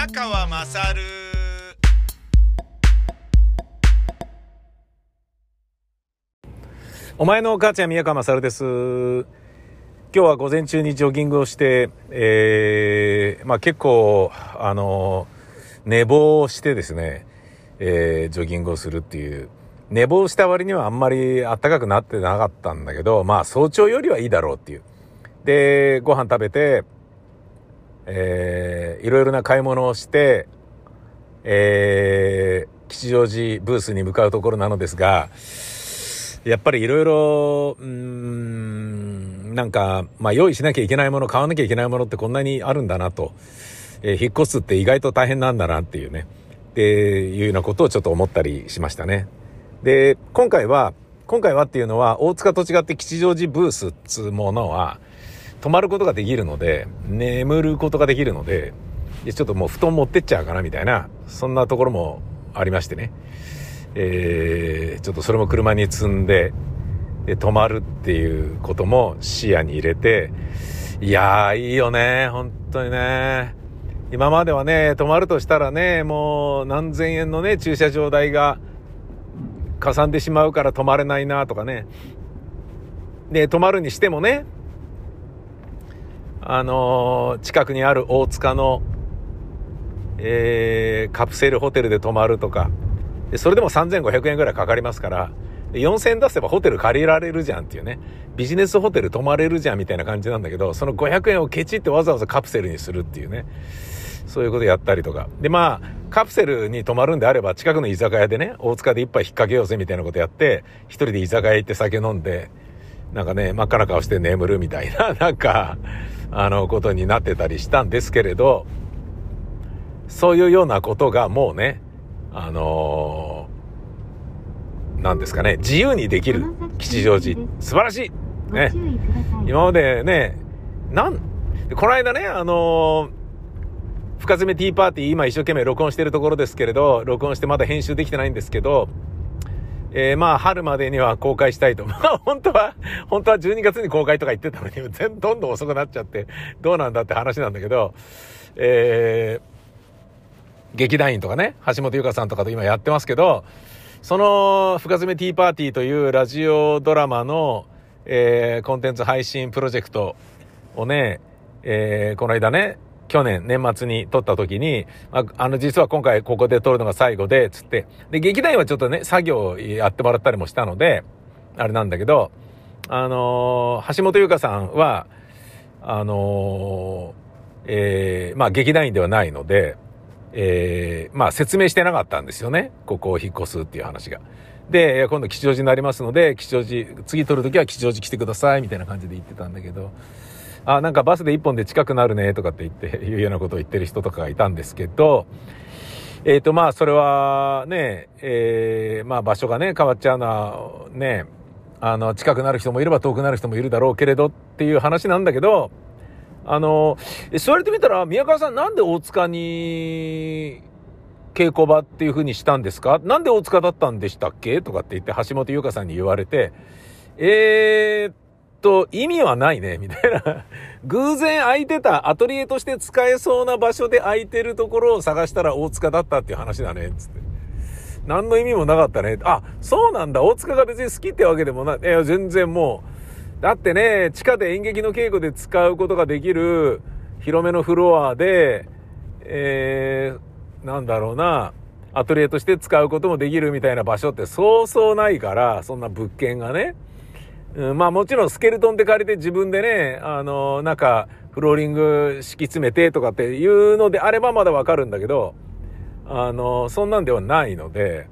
宮川まさるお前の母ちゃん宮川勝です。今日は午前中にジョギングをして、えー、まあ結構、あの、寝坊してですね、えー、ジョギングをするっていう。寝坊した割にはあんまり暖かくなってなかったんだけど、まあ早朝よりはいいだろうっていう。で、ご飯食べて、えー、いろいろな買い物をして、えー、吉祥寺ブースに向かうところなのですが、やっぱりいろいろ、うん、なんか、まあ用意しなきゃいけないもの、買わなきゃいけないものってこんなにあるんだなと。えー引っ越すって意外と大変なんだなっていうね。っていうようなことをちょっと思ったりしましたね。で、今回は、今回はっていうのは、大塚と違って吉祥寺ブースっつうものは、泊まることができるので、眠ることができるので、ちょっともう布団持ってっちゃうかなみたいな、そんなところもありましてね。えーちょっとそれも車に積んで、で、泊まるっていうことも視野に入れて、いやー、いいよね、本当にね。今まではね、泊まるとしたらね、もう何千円のね、駐車場代がかさんでしまうから泊まれないなとかね。で、泊まるにしてもね、あのー近くにある大塚の、えーカプセルホテルで泊まるとか、それでも3500円ぐらいかかりますから、4000円出せばホテル借りられるじゃんっていうね。ビジネスホテル泊まれるじゃんみたいな感じなんだけど、その500円をケチってわざわざカプセルにするっていうね。そういうことやったりとか。で、まあ、カプセルに泊まるんであれば、近くの居酒屋でね、大塚で一杯引っ掛けようぜみたいなことやって、一人で居酒屋行って酒飲んで、なんかね、真っ赤な顔して眠るみたいな、なんか、あの、ことになってたりしたんですけれど、そういうようなことがもうね、あのーなんですかね、自由にできる吉祥寺。素晴らしいね。今までね、なん、この間ね、あのー深爪ティーパーティー、今一生懸命録音してるところですけれど、録音してまだ編集できてないんですけど、えー、まあ、春までには公開したいと。まあ、本当は、本当は12月に公開とか言ってたのに、全どんどん遅くなっちゃって、どうなんだって話なんだけど、えー、劇団員とかね、橋本優香さんとかと今やってますけど、その、深爪ティーパーティーというラジオドラマの、えー、コンテンツ配信プロジェクトをね、えー、この間ね、去年年末に撮った時に、ああの、実は今回ここで撮るのが最後で、つって。で、劇団員はちょっとね、作業やってもらったりもしたので、あれなんだけど、あのー橋本優香さんは、あのーえーまあ劇団員ではないので、えーまあ説明してなかったんですよね。ここを引っ越すっていう話が。で、今度吉祥寺になりますので、吉祥寺、次撮るときは吉祥寺来てください、みたいな感じで言ってたんだけど、あ、なんかバスで一本で近くなるね、とかって言って、いうようなことを言ってる人とかがいたんですけど、えっ、と、まあ、それはね、えーまあ、場所がね、変わっちゃうのは、ね、あの、近くなる人もいれば遠くなる人もいるだろうけれどっていう話なんだけど、あの、えそう言われてみたら、宮川さんなんで大塚に、稽古場っていう風にしたんですか？なんで大塚だったんでしたっけ？とかって言って橋本優香さんに言われて、えーっと、意味はないね、みたいな。偶然空いてた、アトリエとして使えそうな場所で空いてるところを探したら大塚だったっていう話だね、つって。何の意味もなかったね。あ、そうなんだ。大塚が別に好きってわけでもない。いや、全然もう。だってね、地下で演劇の稽古で使うことができる広めのフロアで、えー、なんだろうな、アトリエとして使うこともできるみたいな場所ってそうそうないから、そんな物件がね。うん、まあもちろんスケルトンで借りて自分でね、あの、なんか、フローリング敷き詰めてとかっていうのであればまだわかるんだけど、あの、そんなんではないので、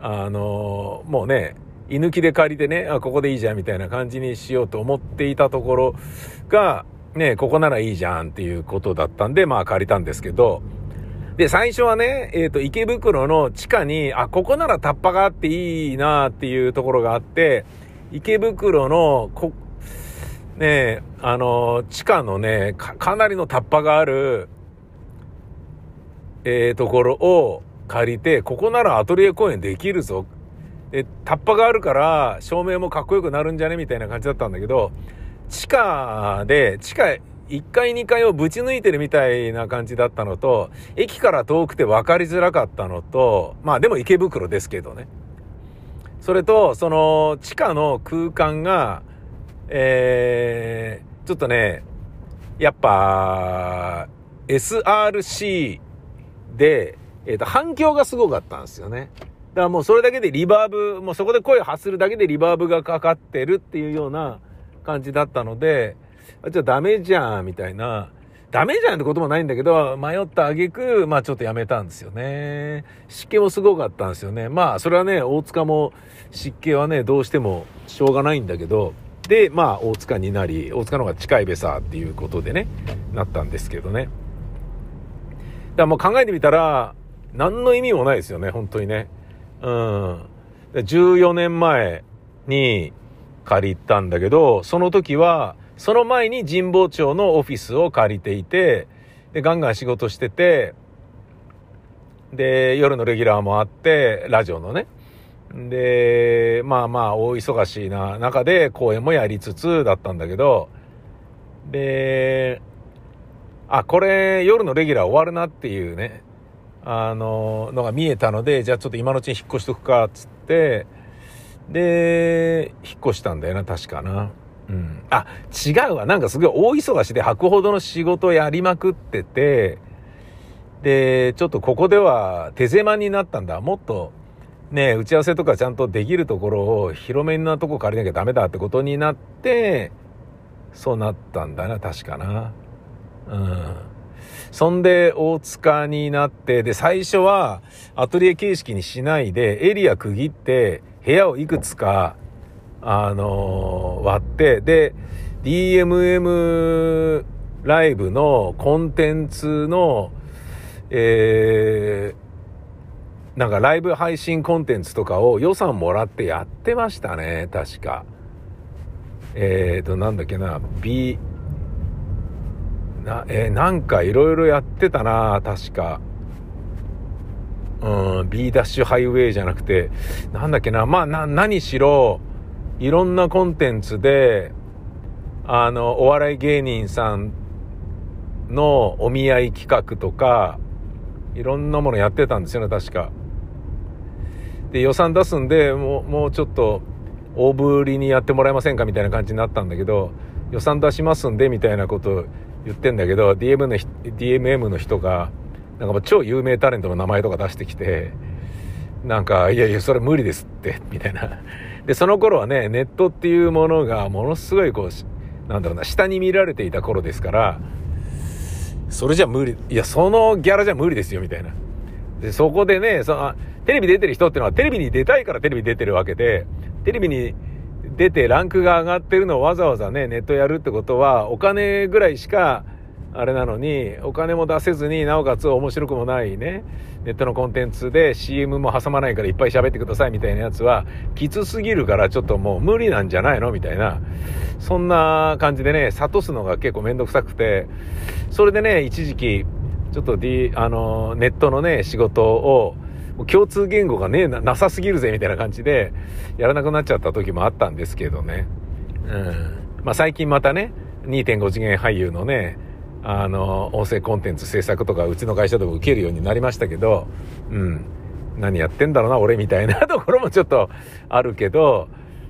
あの、もうね、居抜きで借りてね、あ、ここでいいじゃんみたいな感じにしようと思っていたところが、ね、ここならいいじゃんっていうことだったんで、まあ借りたんですけど、で、最初はね、えっ、と、池袋の地下に、あ、ここならタッパがあっていいなっていうところがあって、池袋の、こ、ね、あの、地下のね、か、かなりのタッパがある、えー、ところを借りて、ここならアトリエ公演できるぞ。で、タッパがあるから、照明もかっこよくなるんじゃね？みたいな感じだったんだけど、地下で、地下1階2階をぶち抜いてるみたいな感じだったのと、駅から遠くて分かりづらかったのと、まあでも池袋ですけどね。それと、その地下の空間が、えー、ちょっとね、やっぱ、SRC で、えっ、ー、と、反響がすごかったんですよね。だからもうそれだけでリバーブ、もうそこで声を発するだけでリバーブがかかってるっていうような感じだったので、じゃあダメじゃん、みたいな。ダメじゃんってこともないんだけど、迷った挙句、まあちょっとやめたんですよね。湿気もすごかったんですよね。まあそれはね、大塚も湿気はね、どうしてもしょうがないんだけど、で、まあ大塚になり、大塚の方が近いべさっていうことでね、なったんですけどね。だからもう考えてみたら、何の意味もないですよね、本当にね。うん。14年前に借りたんだけど、その時は、その前に神保町のオフィスを借りていて、で、ガンガン仕事してて、で、夜のレギュラーもあって、ラジオのね。で、まあまあ、大忙しいな中で公演もやりつつだったんだけど、で、あ、これ夜のレギュラー終わるなっていうね、あの、のが見えたので、じゃあちょっと今のうちに引っ越しとくか、つって、で、引っ越したんだよな、確かな。うん。あ、違うわ。なんかすごい大忙しで吐くほどの仕事やりまくってて、で、ちょっとここでは手狭になったんだ。もっと、ね、打ち合わせとかちゃんとできるところを広めなとこ借りなきゃダメだってことになって、そうなったんだな、確かな。うん。そんで、大塚になって、で、最初はアトリエ形式にしないで、エリア区切って、部屋をいくつかあの、割って、で、DMM ライブのコンテンツの、えー、なんかライブ配信コンテンツとかを予算もらってやってましたね、確か。えーと、なんだっけな、B、な、えー、なんかいろいろやってたな、確か。うん、B ダッシュハイウェイじゃなくて、なんだっけな、まあ、な、何しろ、いろんなコンテンツで、あの、お笑い芸人さんのお見合い企画とか、いろんなものやってたんですよね、確か。で、予算出すんで、もう、もうちょっと、大ぶりにやってもらえませんかみたいな感じになったんだけど、予算出しますんで、みたいなこと言ってんだけど、DM の、DMM の人が、なんかもう超有名タレントの名前とか出してきて、なんか、いやいや、それ無理ですって、みたいな。で、その頃はね、ネットっていうものがものすごいこう、なんだろうな、下に見られていた頃ですから、それじゃ無理、いや、そのギャラじゃ無理ですよ、みたいな。で、そこでね、その、テレビ出てる人ってのはテレビに出たいからテレビ出てるわけで、テレビに出てランクが上がってるのをわざわざね、ネットやるってことは、お金ぐらいしか、あれなのに、お金も出せずになおかつ面白くもないね、ネットのコンテンツで CM も挟まないからいっぱい喋ってくださいみたいなやつは、きつすぎるからちょっともう無理なんじゃないのみたいな、そんな感じでね、諭すのが結構めんどくさくて、それでね、一時期、ちょっと、D、あの、ネットのね、仕事を、共通言語がねなさすぎるぜみたいな感じでやらなくなっちゃった時もあったんですけどね。うん。まあ最近またね、2.5次元俳優のね、あの、音声コンテンツ制作とかうちの会社でも受けるようになりましたけど、うん。何やってんだろうな、俺みたいな ところもちょっとあるけど、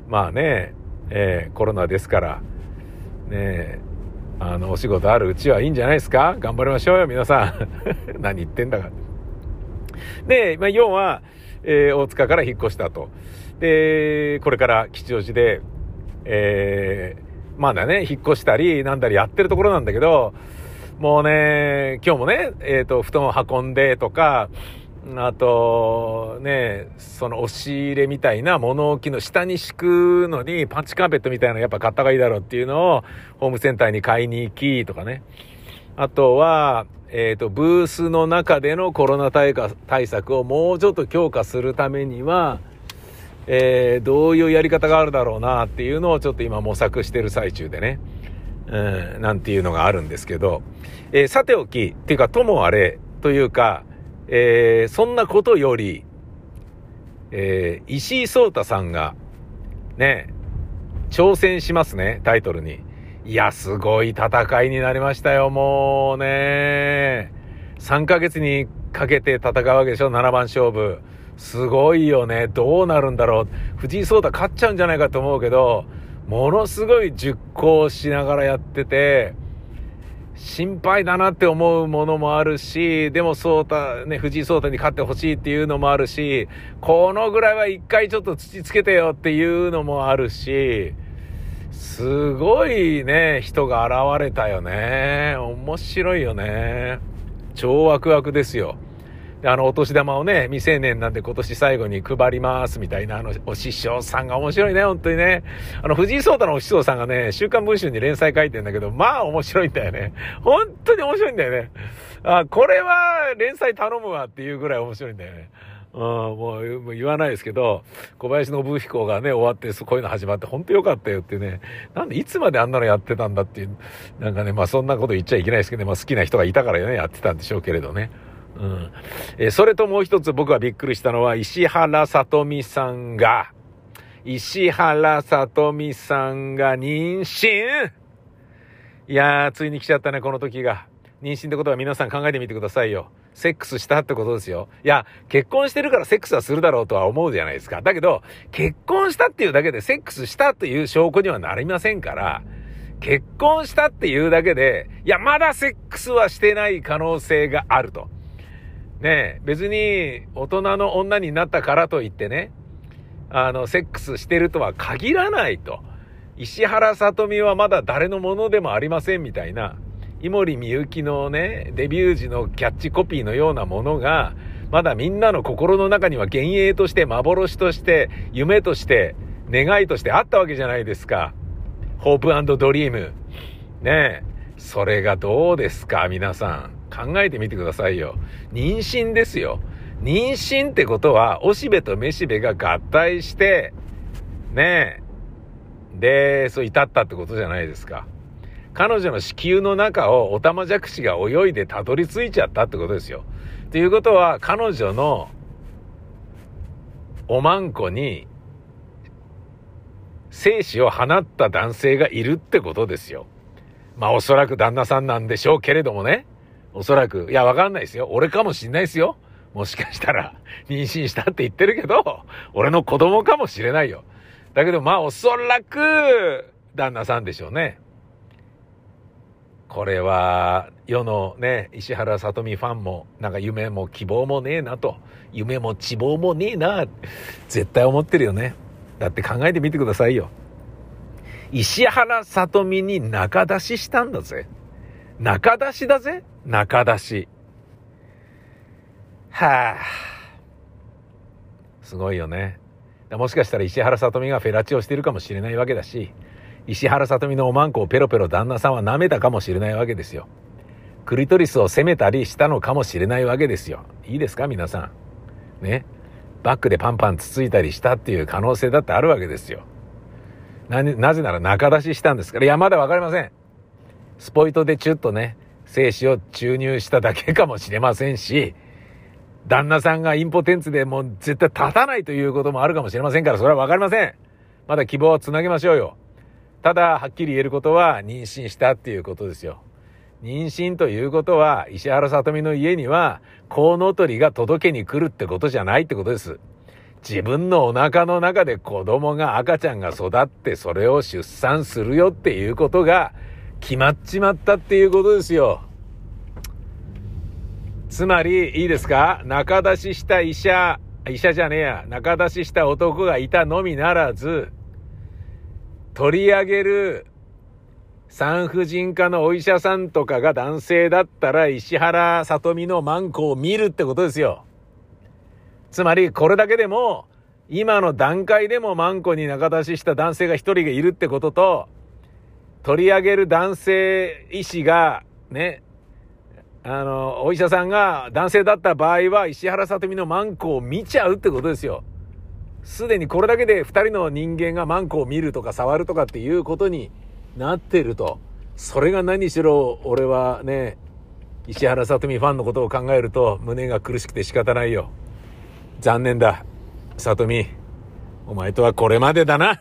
まあね、えー、コロナですから、ねあの、お仕事あるうちはいいんじゃないですか？頑張りましょうよ、皆さん。何言ってんだか。で、まあ、要は、えー、大塚から引っ越したと。で、これから吉祥寺で、えー、まだね、引っ越したり、なんだりやってるところなんだけど、もうね、今日もね、えっ、ー、と、布団を運んでとか、あと、ね、その押し入れみたいな物置の下に敷くのにパンチカーペットみたいなのやっぱ買った方がいいだろうっていうのをホームセンターに買いに行きとかね。あとは、えっ、ー、と、ブースの中でのコロナ対策をもうちょっと強化するためには、えー、どういうやり方があるだろうなっていうのをちょっと今模索してる最中でね。うん、なんていうのがあるんですけど、えー、さておき、っていうか、ともあれ、というか、えー、そんなことより、えー、石井聡太さんが、ね、挑戦しますね、タイトルに。いや、すごい戦いになりましたよ、もうね。3ヶ月にかけて戦うわけでしょ、7番勝負。すごいよね。どうなるんだろう。藤井聡太勝っちゃうんじゃないかと思うけど、ものすごい熟考しながらやってて、心配だなって思うものもあるし、でも聡太、ね、藤井聡太に勝ってほしいっていうのもあるし、このぐらいは一回ちょっと土つけてよっていうのもあるし、すごいね、人が現れたよね。面白いよね。超ワクワクですよ。あの、お年玉をね、未成年なんで今年最後に配りますみたいな、あの、お師匠さんが面白いね、本当にね。あの、藤井聡太のお師匠さんがね、週刊文春に連載書いてんだけど、まあ面白いんだよね。本当に面白いんだよね。あ、これは連載頼むわっていうぐらい面白いんだよね。うん、もう言わないですけど、小林信彦がね、終わって、こういうの始まって、本当よかったよってね、なんでいつまであんなのやってたんだっていう、なんかね、まあそんなこと言っちゃいけないですけどね、まあ好きな人がいたからね、やってたんでしょうけれどね。うん。えそれともう一つ僕がびっくりしたのは、石原さとみさんが、石原さとみさんが妊娠いやー、ついに来ちゃったね、この時が。妊娠ってことは皆さん考えてみてくださいよ。セックスしたってことですよ。いや、結婚してるからセックスはするだろうとは思うじゃないですか。だけど、結婚したっていうだけでセックスしたという証拠にはなりませんから、結婚したっていうだけで、いや、まだセックスはしてない可能性があると。ね、別に大人の女になったからといってね、あの、セックスしてるとは限らないと。石原さとみはまだ誰のものでもありませんみたいな、井森美幸のね、デビュー時のキャッチコピーのようなものが、まだみんなの心の中には幻影として、幻として、夢として、願いとしてあったわけじゃないですか。ホープドリーム。ねえ。それがどうですか？皆さん。考えてみてくださいよ。妊娠ですよ。妊娠ってことは、おしべとめしべが合体して、ねえ。で、そう至ったってことじゃないですか。彼女の子宮の中をオタマジャクシが泳いでたどり着いちゃったってことですよ。ということは、彼女のおまんこに精子を放った男性がいるってことですよ。まあおそらく旦那さんなんでしょうけれどもね。おそらく。いや、わかんないですよ。俺かもしんないですよ。もしかしたら、妊娠したって言ってるけど、俺の子供かもしれないよ。だけど、まあ、おそらく、旦那さんでしょうね。これは、世のね、石原さとみファンも、なんか夢も希望もねえなと。夢も希望もねえな。絶対思ってるよね。だって考えてみてくださいよ。石原さとみに仲出ししたんだぜ。中出しだぜ中出し。はあ。すごいよね。もしかしたら石原さとみがフェラチオしてるかもしれないわけだし、石原さとみのおまんこをペロペロ旦那さんは舐めたかもしれないわけですよ。クリトリスを責めたりしたのかもしれないわけですよ。いいですか皆さん。ね。バックでパンパンつついたりしたっていう可能性だってあるわけですよ。な、なぜなら中出ししたんですから。いや、まだわかりません。スポイトでチュッとね、精子を注入しただけかもしれませんし、旦那さんがインポテンツでもう絶対立たないということもあるかもしれませんから、それはわかりません。まだ希望をつなげましょうよ。ただ、はっきり言えることは、妊娠したっていうことですよ。妊娠ということは、石原さとみの家には、コウノトリが届けに来るってことじゃないってことです。自分のお腹の中で子供が赤ちゃんが育って、それを出産するよっていうことが、決まっちまったっていうことですよ。つまり、いいですか？中出しした医者、医者じゃねえや、中出しした男がいたのみならず、取り上げる産婦人科のお医者さんとかが男性だったら石原さとみのマンコを見るってことですよ。つまり、これだけでも、今の段階でもマンコに中出しした男性が一人がいるってことと、取り上げる男性医師が、ね、あの、お医者さんが男性だった場合は、石原さとみのマンコを見ちゃうってことですよ。すでにこれだけで二人の人間がマンコを見るとか触るとかっていうことになってると。それが何しろ、俺はね、石原さとみファンのことを考えると胸が苦しくて仕方ないよ。残念だ。さとみ。お前とはこれまでだな。